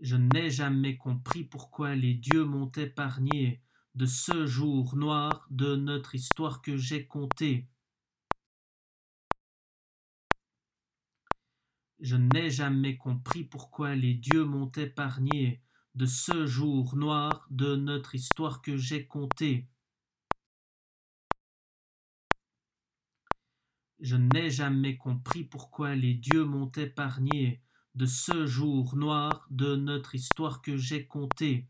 Je n'ai jamais compris pourquoi les dieux m'ont épargné de ce jour noir de notre histoire que j'ai conté. Je n'ai jamais compris pourquoi les dieux m'ont épargné de ce jour noir de notre histoire que j'ai conté. Je n'ai jamais compris pourquoi les dieux m'ont épargné de ce jour noir de notre histoire que j'ai conté.